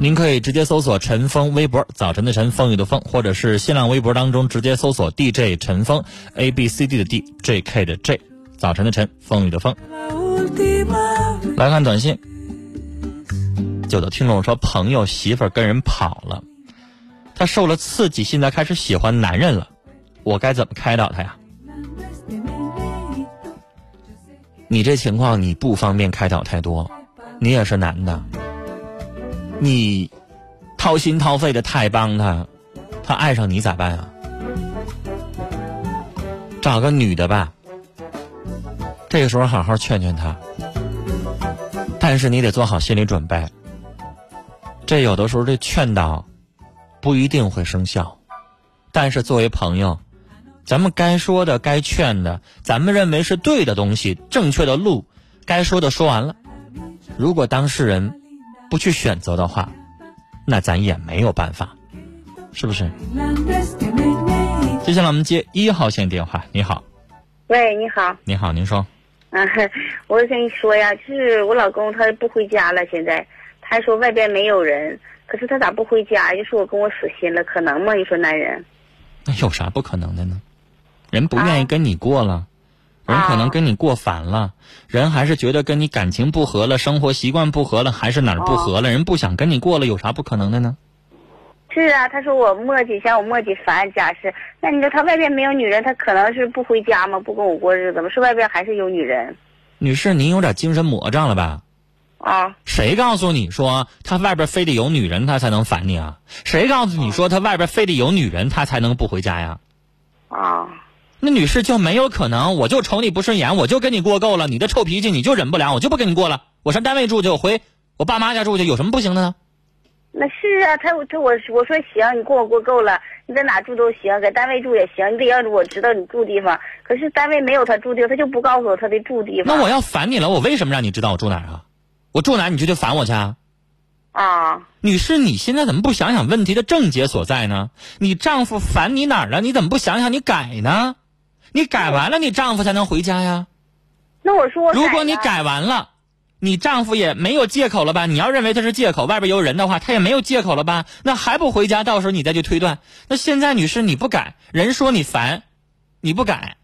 您可以直接搜索陈峰微博，早晨的晨，风雨的风，或者是新浪微博当中直接搜索 DJ 陈峰，A B C D 的 D，J K 的 J，早晨的晨，风雨的风。来看短信，有的听众说朋友媳妇儿跟人跑了，他受了刺激，现在开始喜欢男人了，我该怎么开导他呀？你这情况你不方便开导太多，你也是男的。你掏心掏肺的太帮他，他爱上你咋办啊？找个女的吧。这个时候好好劝劝他，但是你得做好心理准备。这有的时候这劝导不一定会生效，但是作为朋友，咱们该说的、该劝的，咱们认为是对的东西、正确的路，该说的说完了。如果当事人。不去选择的话，那咱也没有办法，是不是？接下来我们接一号线电话。你好，喂，你好，你好，您说。啊，我跟你说呀，就是我老公他不回家了，现在他说外边没有人，可是他咋不回家？就说我跟我死心了，可能吗？你说男人？那有啥不可能的呢？人不愿意跟你过了。人可能跟你过烦了，人还是觉得跟你感情不合了，生活习惯不合了，还是哪儿不合了？人不想跟你过了，有啥不可能的呢？是啊，他说我磨叽，嫌我磨叽烦家事。那你说他外边没有女人，他可能是不回家吗？不跟我过日子吗？是外边还是有女人？女士，您有点精神魔障了吧？啊？谁告诉你说他外边非得有女人他才能烦你啊？谁告诉你说他外边非得有女人他才能不回家呀？啊？那女士就没有可能，我就瞅你不顺眼，我就跟你过够了。你的臭脾气你就忍不了，我就不跟你过了。我上单位住去，我回我爸妈家住去，有什么不行的呢？那是啊，他他我我说行，你跟我过够了，你在哪住都行，在单位住也行，你得让我知道你住地方。可是单位没有他住地方，他就不告诉我他的住地方。那我要烦你了，我为什么让你知道我住哪儿啊？我住哪儿你就去烦我去啊？啊，女士，你现在怎么不想想问题的症结所在呢？你丈夫烦你哪儿了？你怎么不想想你改呢？你改完了，你丈夫才能回家呀。那我说，如果你改完了，你丈夫也没有借口了吧？你要认为他是借口，外边有人的话，他也没有借口了吧？那还不回家？到时候你再去推断。那现在女士你不改，人说你烦，你不改，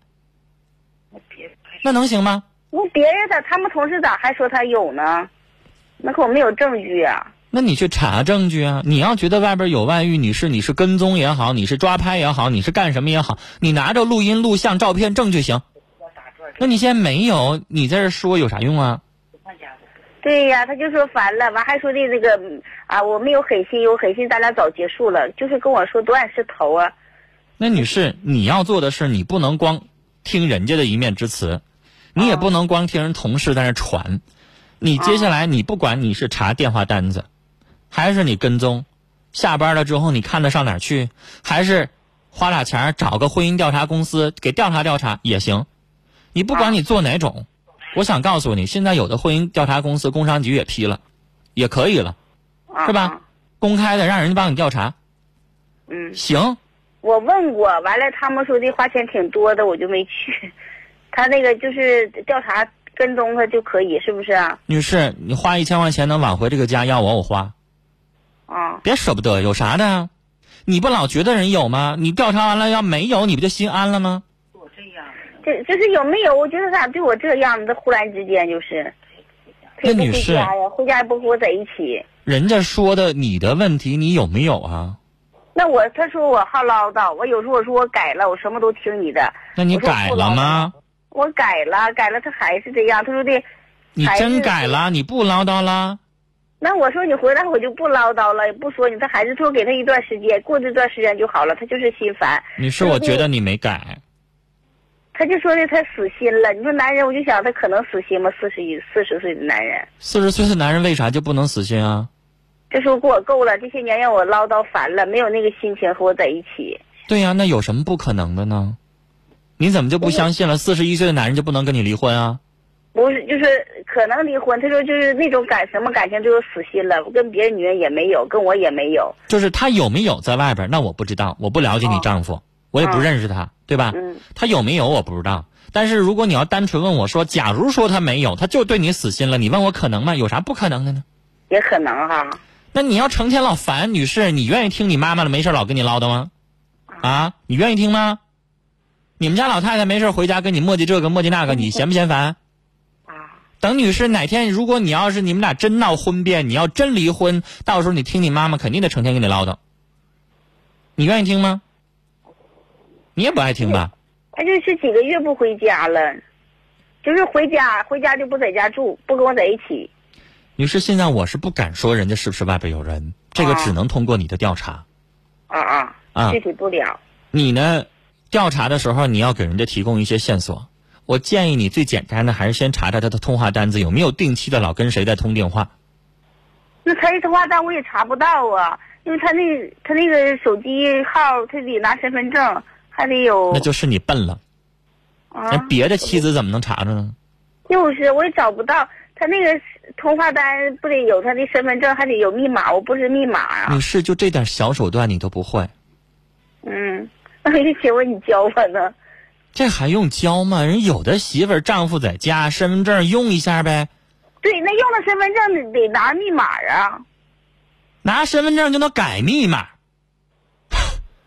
那能行吗？我别人咋他们同事咋还说他有呢？那可我没有证据啊。那你去查证据啊！你要觉得外边有外遇，你是你是跟踪也好，你是抓拍也好，你是干什么也好，你拿着录音、录像、照片证据行。那你现在没有，你在这说有啥用啊？对呀，他就说烦了，完还说的那个啊，我没有狠心，有狠心咱俩早结束了，就是跟我说断是头啊。那女士，你要做的是，你不能光听人家的一面之词，你也不能光听人同事在那传，你接下来你不管你是查电话单子。还是你跟踪，下班了之后你看他上哪儿去？还是花俩钱找个婚姻调查公司给调查调查也行。你不管你做哪种，我想告诉你，现在有的婚姻调查公司工商局也批了，也可以了，是吧？公开的让人家帮你调查。嗯，行。我问过，完了他们说的花钱挺多的，我就没去。他那个就是调查跟踪他就可以，是不是啊？女士，你花一千块钱能挽回这个家，要我我花。啊，别舍不得，有啥的？你不老觉得人有吗？你调查完了要没有，你不就心安了吗？我这样，这就是有没有？我觉得咋对我这样？这忽然之间就是，那女士，回家也不和我在一起。人家说的你的问题，你有没有啊？那我他说我好唠叨，我有时候我说我改了，我什么都听你的。那你改了吗？我改了，改了，他还是这样。他说的。你真改了，你不唠叨了？那我说你回来我就不唠叨了，也不说你。他孩子说给他一段时间，过这段时间就好了。他就是心烦。你是，我觉得你没改。他就说的他死心了。你说男人，我就想他可能死心吗？四十一四十岁的男人，四十岁的男人为啥就不能死心啊？这时候跟我够了，这些年让我唠叨烦了，没有那个心情和我在一起。对呀，那有什么不可能的呢？你怎么就不相信了？四十一岁的男人就不能跟你离婚啊？不是，就是可能离婚。他说就是那种感什么感情，就是死心了。跟别的女人也没有，跟我也没有。就是他有没有在外边？那我不知道，我不了解你丈夫，我也不认识他，对吧？嗯。他有没有我不知道。但是如果你要单纯问我说，假如说他没有，他就对你死心了，你问我可能吗？有啥不可能的呢？也可能哈。那你要成天老烦女士，你愿意听你妈妈的没事老跟你唠叨吗？啊，你愿意听吗？你们家老太太没事回家跟你磨叽这个磨叽那个，你嫌不嫌烦？等女士哪天，如果你要是你们俩真闹婚变，你要真离婚，到时候你听你妈妈肯定得成天跟你唠叨。你愿意听吗？你也不爱听吧？他就是几个月不回家了，就是回家回家就不在家住，不跟我在一起。女士，现在我是不敢说人家是不是外边有人，这个只能通过你的调查。啊啊啊！具体不了。你呢？调查的时候你要给人家提供一些线索。我建议你最简单的还是先查查他的通话单子有没有定期的老跟谁在通电话。那他的通话单我也查不到啊，因为他那他那个手机号他得拿身份证，还得有。那就是你笨了。啊。那别的妻子怎么能查着呢？就是我也找不到他那个通话单，不得有他的身份证，还得有密码，我不是密码啊。女士，就这点小手段你都不会？嗯，那就请问你教我呢？这还用教吗？人有的媳妇儿丈夫在家，身份证用一下呗。对，那用了身份证得拿密码啊。拿身份证就能改密码。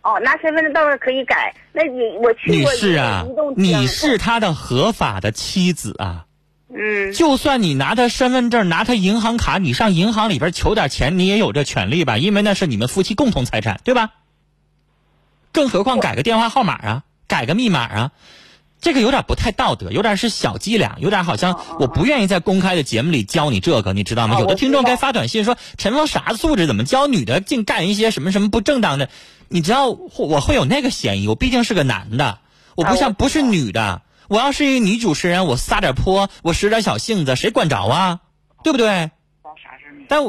哦，拿身份证倒是可以改。那你我去女士啊，你是他的合法的妻子啊。嗯。就算你拿他身份证，拿他银行卡，你上银行里边求点钱，你也有这权利吧？因为那是你们夫妻共同财产，对吧？更何况改个电话号码啊。改个密码啊，这个有点不太道德，有点是小伎俩，有点好像我不愿意在公开的节目里教你这个，你知道吗？有的听众该发短信说陈峰啥素质，怎么教女的净干一些什么什么不正当的？你知道我会有那个嫌疑，我毕竟是个男的，我不像不是女的，我要是一个女主持人，我撒点泼，我使点小性子，谁管着啊？对不对？但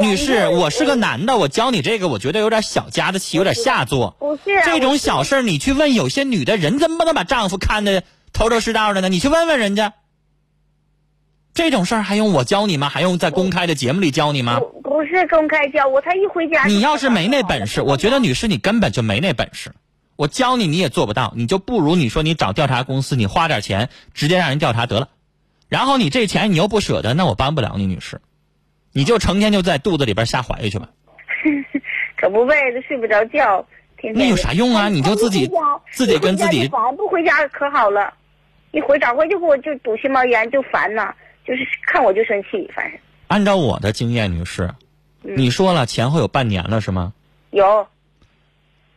女士，我是个男的，我教你这个，我觉得有点小家子气，有点下作。不是这种小事你去问有些女的人，怎么能把丈夫看的头头是道的呢？你去问问人家，这种事儿还用我教你吗？还用在公开的节目里教你吗？不是公开教我，才一回家。你要是没那本事，我觉得女士你根本就没那本事。我教你你也做不到，你就不如你说你找调查公司，你花点钱直接让人调查得了。然后你这钱你又不舍得，那我帮不了你，女士。你就成天就在肚子里边瞎怀去吧，可不呗，这睡不着觉，天天。那有啥用啊？你就自己自己跟自己。烦不回家可好了，一回早回就给我就堵心毛炎，就烦呐，就是看我就生气，反正。按照我的经验，女士，你说了前后有半年了是吗？有。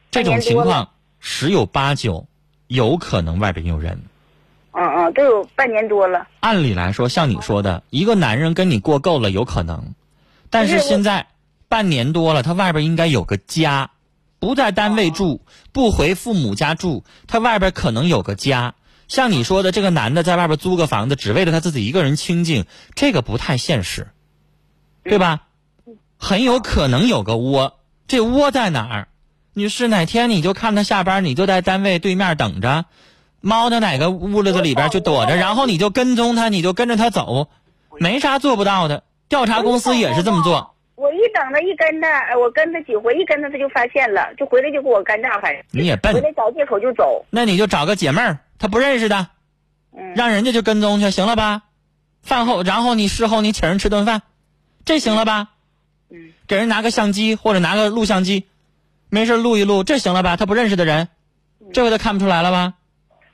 这种情况十有八九有可能外边有人。都有半年多了。按理来说，像你说的，一个男人跟你过够了有可能，但是现在半年多了，他外边应该有个家，不在单位住，不回父母家住，他外边可能有个家。像你说的，这个男的在外边租个房子，只为了他自己一个人清静，这个不太现实，对吧？很有可能有个窝，这窝在哪儿？女士，哪天你就看他下班，你就在单位对面等着。猫在哪个屋子里边就躲着，然后你就跟踪他，你就跟着他走，没啥做不到的。调查公司也是这么做。我一等他一跟它，我跟他几回，一跟他他就发现了，就回来就给我干仗，还你也笨，回来找借口就走。那你就找个姐妹儿，他不认识的，让人家就跟踪去，行了吧？饭后，然后你事后你请人吃顿饭，这行了吧？嗯，给人拿个相机或者拿个录像机，没事录一录，这行了吧？他不认识的人，这回他看不出来了吧？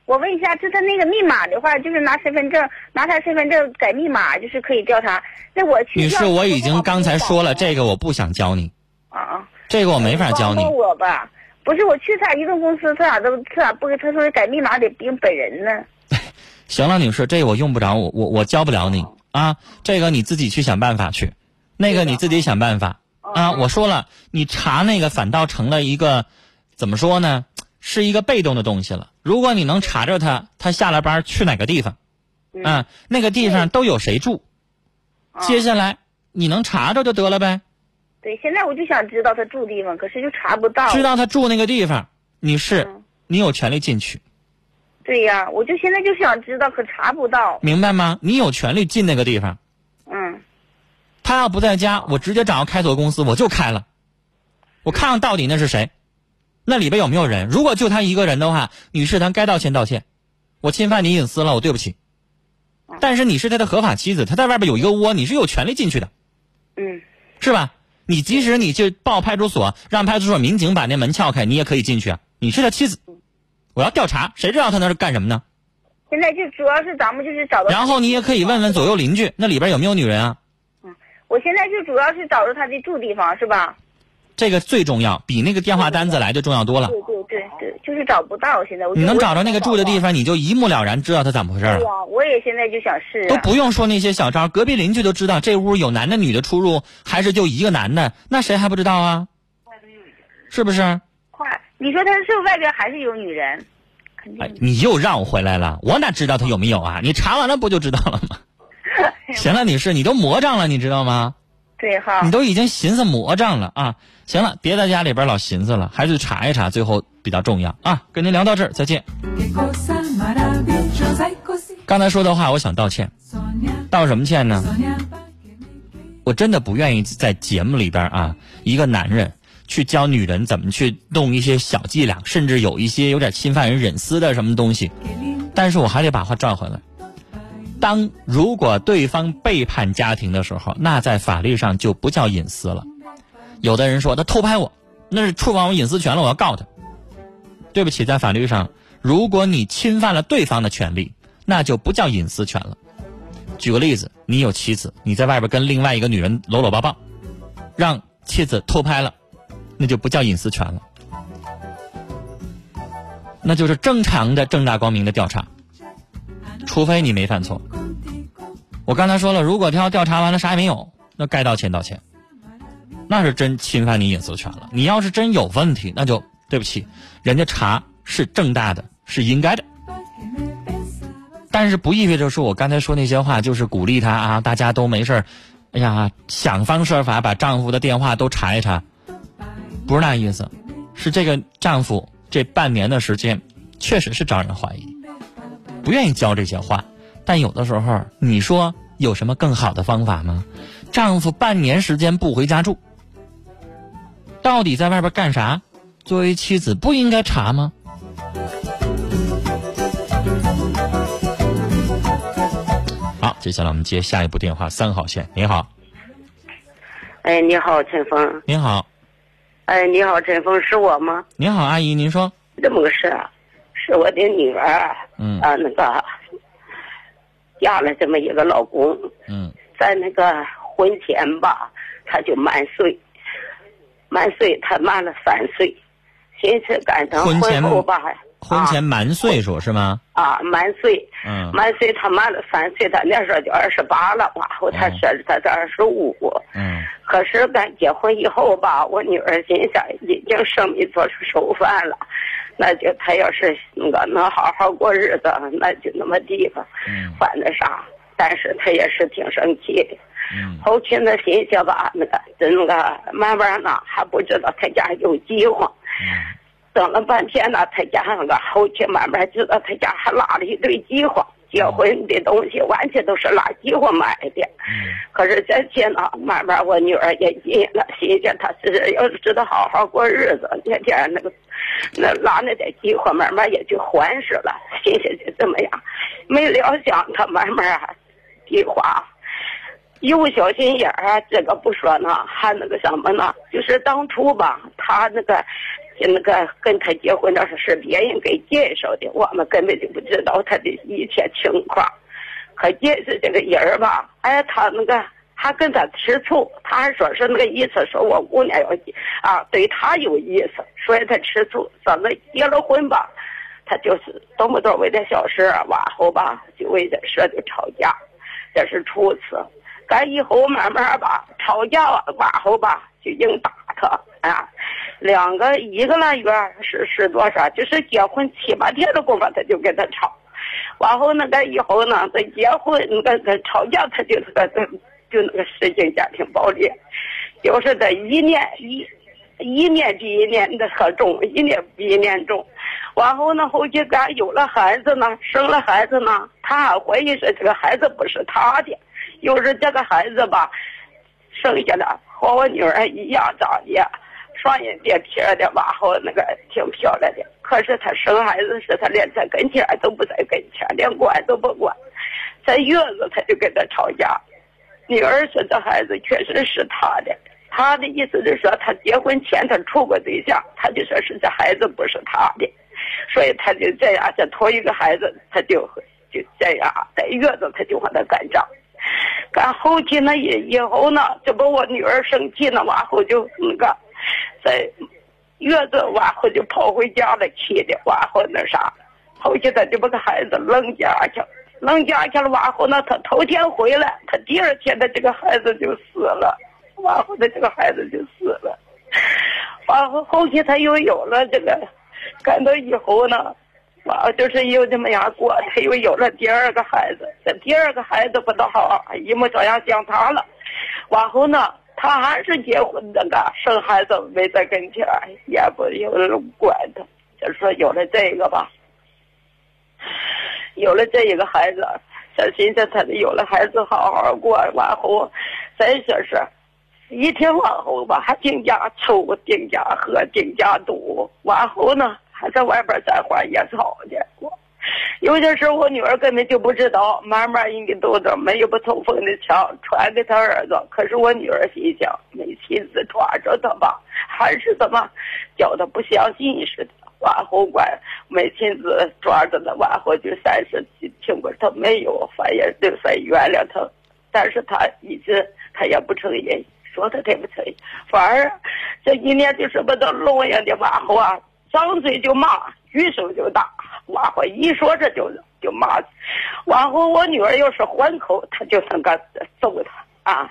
我问一下，就他那个密码的话，就是拿身份证，拿他身份证改密码，就是可以调查。那我去。女士，我已经刚才说了，这个我不想教你。啊啊。这个我没法教你。我吧，不是我去他移动公司，他咋都他咋不？他说改密码得用本人呢。行了，女士，这我用不着，我我我教不了你。啊，这个你自己去想办法去，那个你自己想办法啊。我说了，你查那个反倒成了一个怎么说呢？是一个被动的东西了。如果你能查着他，他下了班去哪个地方，嗯，那个地方都有谁住，接下来你能查着就得了呗。对，现在我就想知道他住地方，可是就查不到。知道他住那个地方，你是你有权利进去。对呀，我就现在就想知道，可查不到。明白吗？你有权利进那个地方。嗯。他要不在家，我直接找个开锁公司，我就开了。我看看到底那是谁。那里边有没有人？如果就他一个人的话，女士，咱该道歉道歉。我侵犯你隐私了，我对不起。但是你是他的合法妻子，他在外边有一个窝，你是有权利进去的。嗯。是吧？你即使你去报派出所，让派出所民警把那门撬开，你也可以进去啊。你是他妻子，我要调查，谁知道他那是干什么呢？现在就主要是咱们就是找到。然后你也可以问问左右邻居，那里边有没有女人啊？嗯，我现在就主要是找着他的住地方，是吧？这个最重要，比那个电话单子来的重要多了。对对对对，就是找不到。现在你能找着那个住的地方，你就一目了然知道他怎么回事了。对我也现在就想试。都不用说那些小招，隔壁邻居都知道这屋有男的女的出入，还是就一个男的，那谁还不知道啊？是不是？快，你说他是外边还是有女人？肯定。你又绕回来了，我哪知道他有没有啊？你查完了不就知道了吗？行了，女士，你都魔障了，你知道吗？对哈。你都已经寻思魔障了啊！行了，别在家里边老寻思了，还是查一查，最后比较重要啊！跟您聊到这儿，再见。刚才说的话，我想道歉，道什么歉呢？我真的不愿意在节目里边啊，一个男人去教女人怎么去弄一些小伎俩，甚至有一些有点侵犯人隐私的什么东西。但是我还得把话转回来，当如果对方背叛家庭的时候，那在法律上就不叫隐私了。有的人说他偷拍我，那是触犯我隐私权了，我要告他。对不起，在法律上，如果你侵犯了对方的权利，那就不叫隐私权了。举个例子，你有妻子，你在外边跟另外一个女人搂搂抱抱，让妻子偷拍了，那就不叫隐私权了，那就是正常的正大光明的调查，除非你没犯错。我刚才说了，如果他要调查完了啥也没有，那该道歉道歉。那是真侵犯你隐私权了。你要是真有问题，那就对不起，人家查是正大的，是应该的。但是不意味着说我刚才说那些话就是鼓励他啊，大家都没事儿，哎呀，想方设法把丈夫的电话都查一查，不是那意思。是这个丈夫这半年的时间，确实是招人怀疑，不愿意教这些话。但有的时候，你说有什么更好的方法吗？丈夫半年时间不回家住。到底在外边干啥？作为妻子不应该查吗？好，接下来我们接下一部电话，三号线，你好。哎，你好，陈峰。您好。哎，你好，陈峰，是我吗？您好，阿姨，您说。这么个事啊，是我的女儿，嗯啊，那个嫁了这么一个老公，嗯，在那个婚前吧，他就满岁。满岁，他满了三岁，寻思赶上婚后吧，婚前满岁数是吗？啊，满岁，嗯，满岁他满了三岁，他那时候就二十八了，完后他说他是二十五，嗯，可是咱结婚以后吧，我女儿心想已经生米做出熟饭了，那就他要是那个能好好过日子，那就那么地吧，嗯，犯那啥，但是他也是挺生气的。后期那心想吧，那个在那个慢慢呢，还不知道他家有饥荒。等了半天呢，他家那个后期慢慢知道他家还拉了一堆饥荒，结婚的东西完全都是拉饥荒买的。可是这些呢，慢慢我女儿也急了，心想他是要是知道好好过日子，天天那个那拉那点饥荒，慢慢也就还实了。心想就这么样，没料想他慢慢啊，计划。有小心眼儿，这个不说呢，还那个什么呢？就是当初吧，他那个，那个跟他结婚的时候是别人给介绍的，我们根本就不知道他的一切情况。可介绍这个人儿吧，哎，他那个还跟他吃醋，他还说是那个意思，说我姑娘要啊，对他有意思，所以他吃醋。咱们结了婚吧，他就是动不动为点小事，往后吧就为点事就吵架。这是初次。咱以后慢慢吧，吵架完后吧，就硬打他啊。两个一个来月是是多少？就是结婚七八天的功夫，他就跟他吵。完后那个以后呢，再结婚那个吵架，他就那个就那个实行家庭暴力，就是这一年一一年比一年的可重，一年比一年重。完后呢，后期咱有了孩子呢，生了孩子呢，他还怀疑说这个孩子不是他的。就是这个孩子吧，生下来和我女儿一样长的，双眼别撇的，往后那个挺漂亮的。可是他生孩子时，他连在跟前都不在跟前，连管都不管，在月子他就跟他吵架。女儿说这孩子确实是他的，他的意思是说他结婚前他处过对象，他就说是这孩子不是他的，所以他就这样，这头一个孩子他就就这样，在月子他就和他干仗。干后期呢，以以后呢，这不我女儿生气呢，完后就那个，在月子完后就跑回家了，气的完后那啥，后期他就把个孩子扔家去，扔家去了完后呢，他头天回来，他第二天他这个孩子就死了，完后他这个孩子就死了，完后后期他又有了这个，干到以后呢。完就是又这么样过，他又有了第二个孩子。这第二个孩子不大好，一模照样像他了。往后呢，他还是结婚的个，生孩子没在跟前，也不有人管他。就说有了这个吧，有了这一个孩子，这寻思他有了孩子好好过。往后再说是，一天往后吧，还定家抽，定家喝，定家赌。往后呢？还在外边栽花野草的，有些时候我女儿根本就不知道，慢慢人家都都没有不通风的墙传给他儿子。可是我女儿心想，没亲自抓着他吧，还是怎么叫他不相信似的。往后管没亲自抓着他，往后就三十听过他没有，反也就算原谅他，但是他一直他也不承认，说他他不承认，反而这一年就是把他弄样的往后啊。张嘴就骂，举手就打，往后一说这就就骂，往后我女儿要是还口，他就那个揍他啊，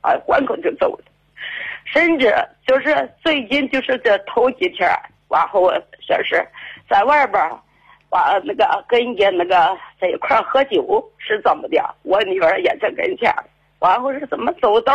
啊还口就揍他，甚至就是最近就是这头几天，往后说是在外边，完那个跟人家那个在一块喝酒是怎么的，我女儿也在跟前，完后是怎么走道，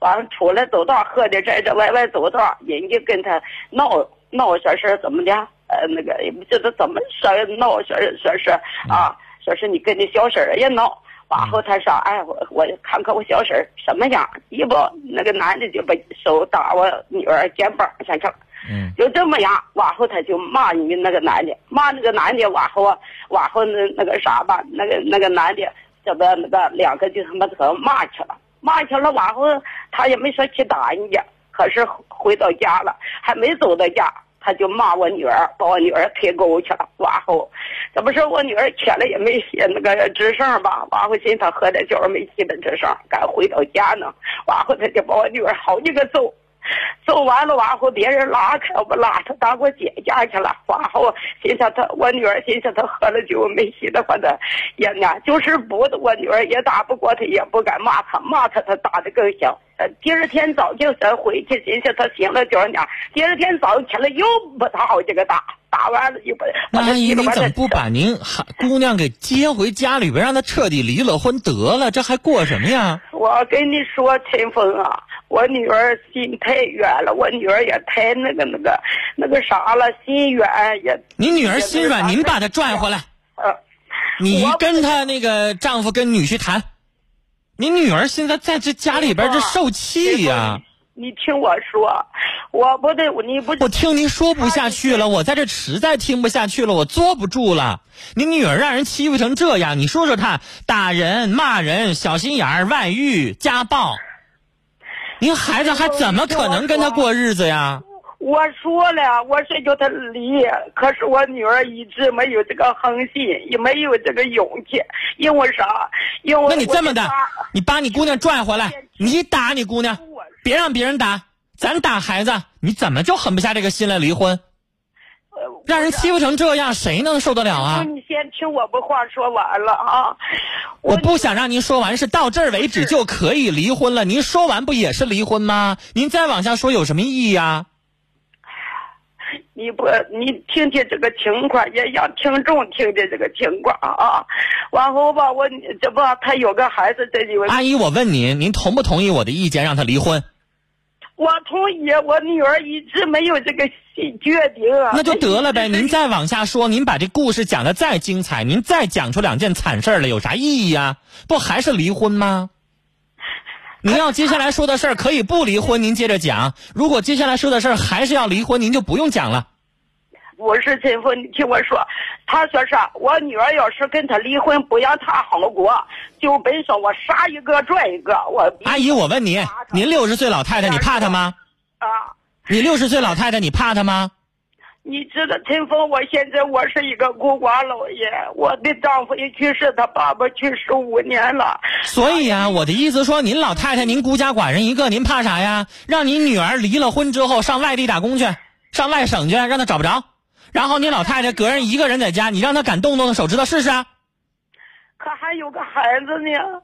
完了出来走道喝的这这歪歪走道，人家跟他闹。闹说是怎么的？呃，那个也不知道怎么说闹，说说是啊，说是你跟你小婶儿也闹，完后他说，哎，我我看看我小婶儿什么样，一不那个男的就把手打我女儿肩膀上去了，嗯，就这么样，往后他就骂你那个男的，骂那个男的，往后往后那那个啥吧，那个那个男的，这不那个两个就他妈可骂去了，骂去了，往后他也没说去打人家。可是回到家了，还没走到家，他就骂我女儿，把我女儿推沟去了。完后，这不是我女儿起来也没写那个吱声吧？完后寻他喝点酒没起的吱声，赶回到家呢，完后他就把我女儿好几个揍。揍完了，完后别人拉开，我拉他到我姐家去了。完后，心想他，我女儿心想他喝了酒没洗的话，他也呢，就是不，我女儿也打不过他，也不敢骂他，骂他他打的更响。第二天早就再回去，心想他醒了酒呢。第二天早上起来又把他好几个打，打完了又把。那阿姨，你怎么不把您孩姑娘给接回家里边，让她彻底离了婚得了？这还过什么呀？我跟你说，陈峰啊。我女儿心太远了，我女儿也太那个那个那个啥了，心远也。你女儿心软，您把她拽回来。呃，你跟她那个丈夫跟女婿谈。你女儿现在在这家里边这受气呀。你听我说，我不对，你不。我听您说不下去了，我在这实在听不下去了，我坐不住了。你女儿让人欺负成这样，你说说她打人、骂人、小心眼儿、外遇、家暴。您孩子还怎么可能跟他过日子呀？我说了，我是叫他离，可是我女儿一直没有这个恒心，也没有这个勇气。因为啥？因为那你这么的，你把你姑娘拽回来，你打你姑娘，别让别人打，咱打孩子，你怎么就狠不下这个心来离婚？让人欺负成这样，谁能受得了啊？你先听我把话说完了啊！我不想让您说完，是到这儿为止就可以离婚了。您说完不也是离婚吗？您再往下说有什么意义呀？你不，你听听这个情况，也让听众听听这个情况啊。往后吧，我这不他有个孩子，这就阿姨，我问您，您同不同意我的意见，让他离婚？我同意，我女儿一直没有这个决定啊。那就得了呗，您再往下说，您把这故事讲的再精彩，您再讲出两件惨事儿来，有啥意义呀？不还是离婚吗？您要接下来说的事儿可以不离婚，您接着讲。如果接下来说的事儿还是要离婚，您就不用讲了。我是陈峰，你听我说，他说啥？我女儿要是跟他离婚，不让他好过，就本说我杀一个赚一个。我阿姨，我问你，您六十岁老太太，你怕他吗？啊。你六十岁老太太，你怕他吗？你知道陈峰，我现在我是一个孤寡老爷，我的丈夫也去世，他爸爸去世五年了。所以啊，我的意思说，您老太太您孤家寡人一个，您怕啥呀？让您女儿离了婚之后上外地打工去，上外省去，让她找不着。然后您老太太个人一个人在家，你让她敢动动手指头试试？可还有个孩子呢。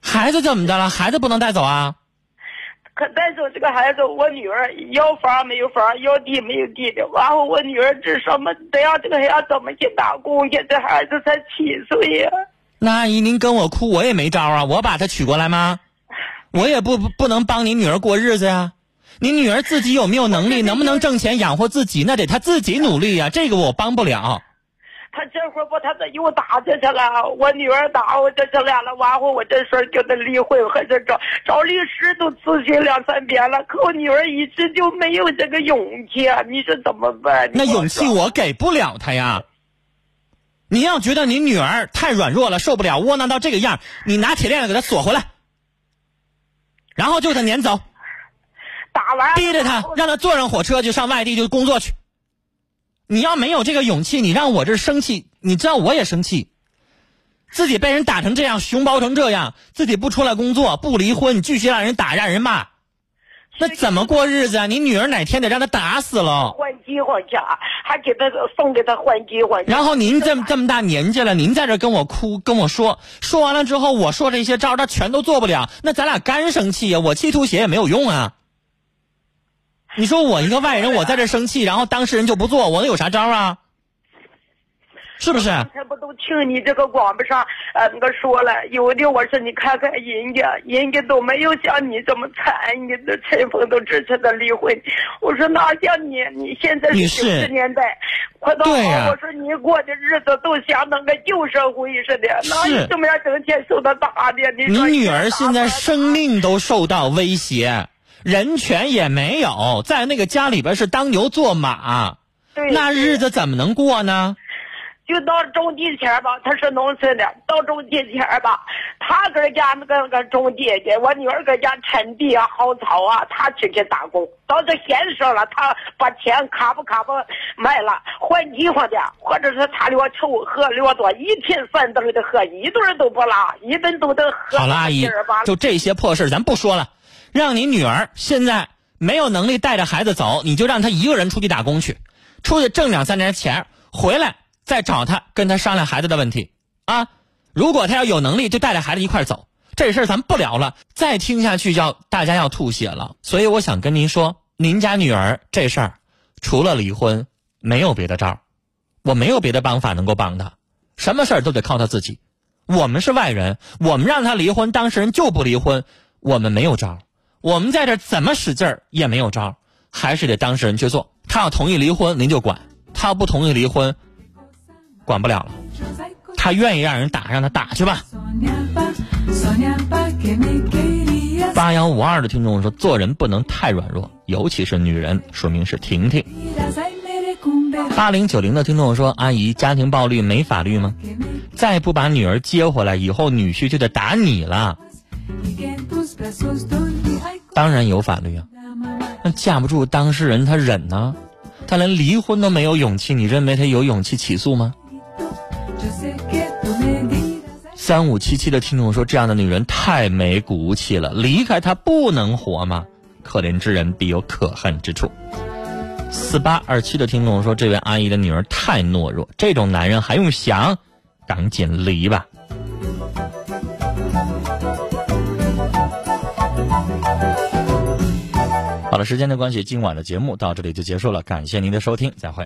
孩子怎么的了？孩子不能带走啊？可带走这个孩子，我女儿要房没有房，要地没有地的。然后我女儿这什么，得让这个孩子怎么去打工去？这孩子才七岁呀。那阿姨，您跟我哭，我也没招啊。我把她娶过来吗？我也不不能帮您女儿过日子呀。您女儿自己有没有能力，能不能挣钱养活自己？那得她自己努力呀。这个我帮不了。他这会儿不，他这又打进去了。我女儿打我这去俩了，完后我这事儿叫他离婚，还是找找律师都咨询两三遍了。可我女儿一直就没有这个勇气，你说怎么办？那勇气我给不了他呀。你要觉得你女儿太软弱了，受不了，窝囊到这个样，你拿铁链子给她锁回来，然后就给她撵走。打完逼着他，让他坐上火车就上外地就工作去。你要没有这个勇气，你让我这生气，你知道我也生气。自己被人打成这样，熊包成这样，自己不出来工作，不离婚，你继续让人打，让人骂，那怎么过日子啊？你女儿哪天得让他打死了？换计划去，还给他送给他换计划。然后您这么这么大年纪了，您在这跟我哭，跟我说，说完了之后，我说这些招他全都做不了，那咱俩干生气呀？我气吐血也没有用啊。你说我一个外人，我在这生气，然后当事人就不做，我能有啥招啊？是不是？刚才不都听你这个广播上呃那个说了，有的我说你看看人家，人家都没有像你这么惨，你的陈峰都支持他离婚。我说哪像你？你现在是九十年代，快到我说你过的日子都像那个旧社会似的，哪有这么样整天受到打的？你你女儿现在生命都受到威胁。人权也没有，在那个家里边是当牛做马，那日子怎么能过呢？就到种地前吧，他是农村的，到种地前吧，他搁家那个那个种地去，我女儿搁家铲地啊、薅草啊，他出去打工。到这闲时候了，他把钱卡不卡不卖了，换地方的，或者是他略臭喝略多，一天三顿的喝，一顿都不拉，一顿都得喝。好了，阿姨，就这些破事咱不说了。让你女儿现在没有能力带着孩子走，你就让她一个人出去打工去，出去挣两三年钱，回来再找她，跟她商量孩子的问题啊。如果她要有能力，就带着孩子一块走。这事儿咱不聊了，再听下去要大家要吐血了。所以我想跟您说，您家女儿这事儿，除了离婚，没有别的招我没有别的办法能够帮她，什么事儿都得靠她自己。我们是外人，我们让她离婚，当事人就不离婚，我们没有招我们在这怎么使劲儿也没有招，还是得当事人去做。他要同意离婚，您就管；他要不同意离婚，管不了了。他愿意让人打，让他打去吧。八幺五二的听众说：“做人不能太软弱，尤其是女人。”说明是婷婷。八零九零的听众说：“阿姨，家庭暴力没法律吗？再不把女儿接回来，以后女婿就得打你了。”当然有法律啊，那架不住当事人他忍呢，他连离婚都没有勇气，你认为他有勇气起诉吗？三五七七的听众说，这样的女人太没骨气了，离开她不能活吗？可怜之人必有可恨之处。四八二七的听众说，这位阿姨的女儿太懦弱，这种男人还用想？赶紧离吧。好了，时间的关系，今晚的节目到这里就结束了，感谢您的收听，再会。